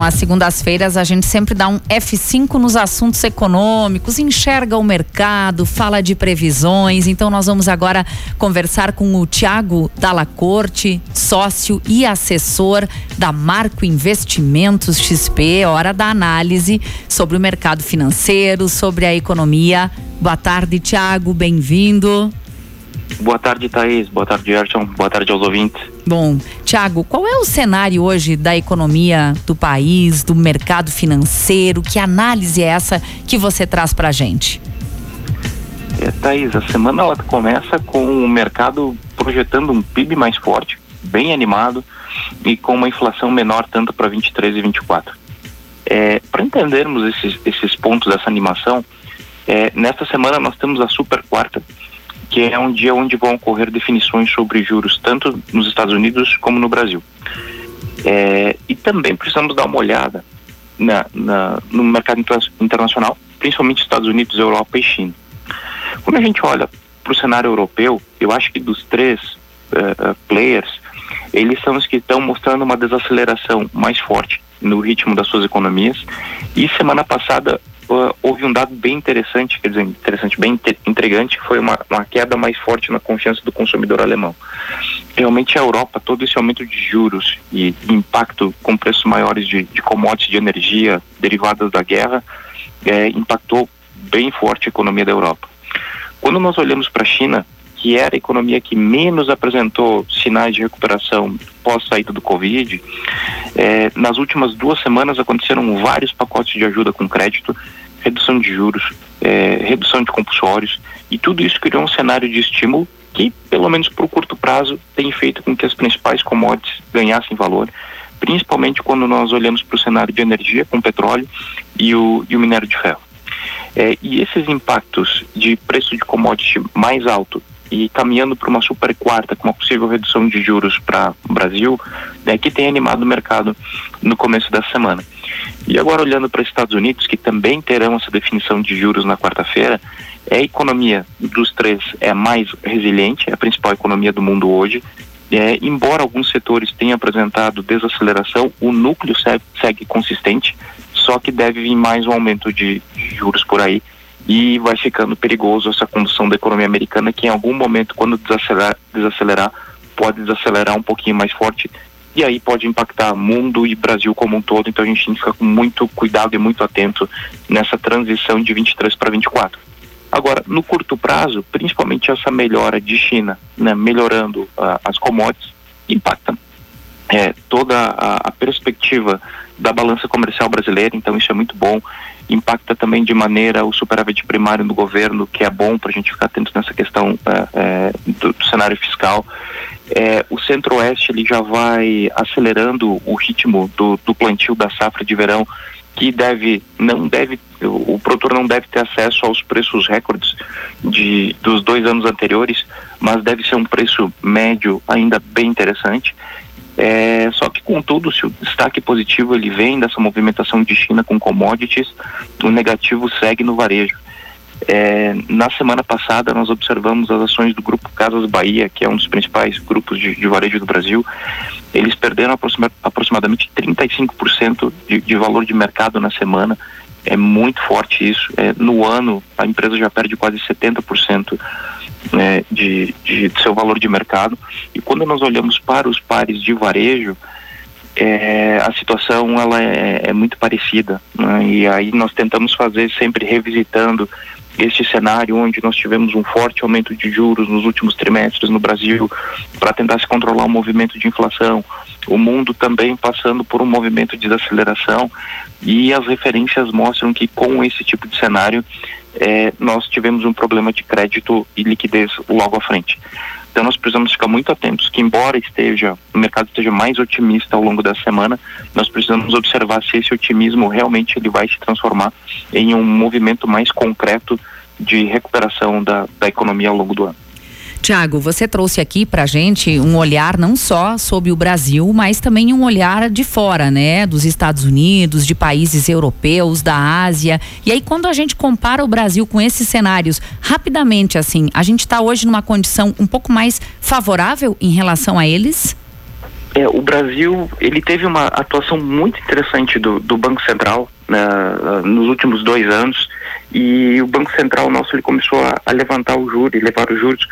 Às segundas-feiras a gente sempre dá um F5 nos assuntos econômicos, enxerga o mercado, fala de previsões. Então nós vamos agora conversar com o Tiago Dalacorte, sócio e assessor da Marco Investimentos XP, hora da análise sobre o mercado financeiro, sobre a economia. Boa tarde, Tiago, bem-vindo. Boa tarde, Thaís. Boa tarde, Gerson. Boa tarde aos ouvintes. Bom, Tiago, qual é o cenário hoje da economia do país, do mercado financeiro? Que análise é essa que você traz para a gente? É, Thaís, a semana ela começa com o mercado projetando um PIB mais forte, bem animado e com uma inflação menor tanto para 23 e 24. É, para entendermos esses, esses pontos dessa animação, é, nesta semana nós temos a super quarta, que é um dia onde vão ocorrer definições sobre juros tanto nos Estados Unidos como no Brasil. É, e também precisamos dar uma olhada na, na, no mercado internacional, principalmente Estados Unidos, Europa e China. Quando a gente olha para o cenário europeu, eu acho que dos três uh, players, eles são os que estão mostrando uma desaceleração mais forte no ritmo das suas economias. E semana passada uh, houve um dado bem interessante, quer dizer, interessante, bem intrigante, que foi uma, uma queda mais forte na confiança do consumidor alemão. Realmente a Europa, todo esse aumento de juros e impacto com preços maiores de, de commodities de energia derivadas da guerra, é, impactou bem forte a economia da Europa. Quando nós olhamos para a China, que era a economia que menos apresentou sinais de recuperação pós saída do Covid, é, nas últimas duas semanas aconteceram vários pacotes de ajuda com crédito, redução de juros, é, redução de compulsórios, e tudo isso criou um cenário de estímulo que, pelo menos por curto prazo, tem feito com que as principais commodities ganhassem valor, principalmente quando nós olhamos para o cenário de energia com petróleo e o, e o minério de ferro. É, e esses impactos de preço de commodity mais alto e caminhando para uma super quarta com uma possível redução de juros para o Brasil, né, que tem animado o mercado no começo da semana. E agora olhando para os Estados Unidos, que também terão essa definição de juros na quarta-feira, é a economia dos três é mais resiliente, é a principal economia do mundo hoje. É, embora alguns setores tenham apresentado desaceleração, o núcleo segue, segue consistente, só que deve vir mais um aumento de juros por aí e vai ficando perigoso essa condução da economia americana que em algum momento, quando desacelerar, desacelerar pode desacelerar um pouquinho mais forte e aí pode impactar mundo e Brasil como um todo. Então a gente tem que ficar com muito cuidado e muito atento nessa transição de 23 para 24. Agora, no curto prazo, principalmente essa melhora de China, né, melhorando uh, as commodities, impacta é, toda a, a, perspectiva da balança comercial brasileira, então isso é muito bom. Impacta também de maneira o superávit primário do governo, que é bom para a gente ficar atento nessa questão é, é, do, do, cenário fiscal. É, o Centro-Oeste ele já vai acelerando o ritmo do, do plantio da safra de verão, que deve não deve o produtor não deve ter acesso aos preços recordes de dos dois anos anteriores, mas deve ser um preço médio ainda bem interessante é, só que, contudo, se o destaque positivo ele vem dessa movimentação de China com commodities, o negativo segue no varejo. É, na semana passada, nós observamos as ações do Grupo Casas Bahia, que é um dos principais grupos de, de varejo do Brasil. Eles perderam aproxima, aproximadamente 35% de, de valor de mercado na semana. É muito forte isso. É, no ano, a empresa já perde quase 70% né, de, de, seu valor de mercado. E quando nós olhamos para os pares de varejo, é, a situação ela é, é muito parecida. Né? E aí nós tentamos fazer sempre revisitando este cenário onde nós tivemos um forte aumento de juros nos últimos trimestres no Brasil para tentar se controlar o movimento de inflação, o mundo também passando por um movimento de desaceleração e as referências mostram que com esse tipo de cenário é, nós tivemos um problema de crédito e liquidez logo à frente. Então nós precisamos ficar muito atentos que embora esteja o mercado esteja mais otimista ao longo da semana, nós precisamos observar se esse otimismo realmente ele vai se transformar em um movimento mais concreto de recuperação da, da economia ao longo do ano. Tiago, você trouxe aqui para gente um olhar não só sobre o Brasil, mas também um olhar de fora, né? Dos Estados Unidos, de países europeus, da Ásia. E aí, quando a gente compara o Brasil com esses cenários, rapidamente, assim, a gente está hoje numa condição um pouco mais favorável em relação a eles? É, o Brasil ele teve uma atuação muito interessante do, do Banco Central né, nos últimos dois anos e o Banco Central nosso ele começou a, a levantar o juros, levar os juros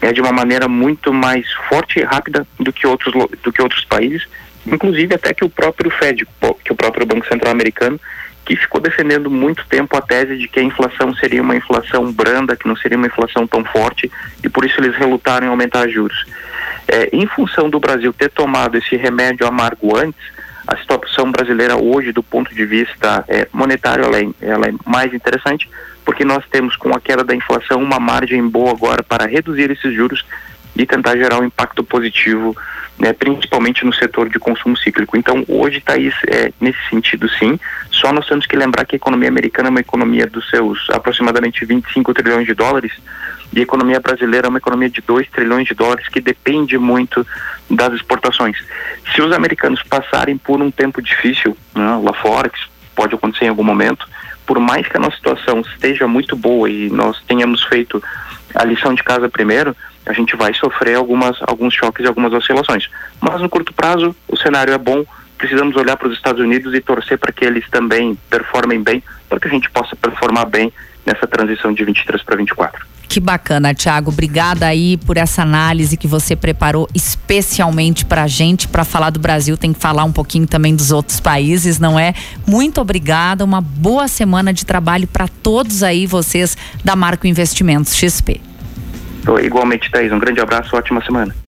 é, de uma maneira muito mais forte e rápida do que outros do que outros países, inclusive até que o próprio Fed, que o próprio Banco Central americano que ficou defendendo muito tempo a tese de que a inflação seria uma inflação branda, que não seria uma inflação tão forte, e por isso eles relutaram em aumentar juros. É, em função do Brasil ter tomado esse remédio amargo antes, a situação brasileira hoje, do ponto de vista é, monetário, ela é, ela é mais interessante, porque nós temos com a queda da inflação uma margem boa agora para reduzir esses juros e tentar gerar um impacto positivo né, principalmente no setor de consumo cíclico. Então, hoje, Thaís, é, nesse sentido, sim. Só nós temos que lembrar que a economia americana é uma economia dos seus aproximadamente 25 trilhões de dólares e a economia brasileira é uma economia de 2 trilhões de dólares que depende muito das exportações. Se os americanos passarem por um tempo difícil né, lá fora, que pode acontecer em algum momento, por mais que a nossa situação esteja muito boa e nós tenhamos feito a lição de casa primeiro, a gente vai sofrer algumas, alguns choques e algumas oscilações. Mas no curto prazo, o cenário é bom, precisamos olhar para os Estados Unidos e torcer para que eles também performem bem, para que a gente possa performar bem nessa transição de 23 para 24. Que bacana, Tiago. Obrigada aí por essa análise que você preparou especialmente para a gente, para falar do Brasil. Tem que falar um pouquinho também dos outros países, não é? Muito obrigada. Uma boa semana de trabalho para todos aí, vocês da Marco Investimentos XP. Igualmente, Thaís. Um grande abraço, ótima semana.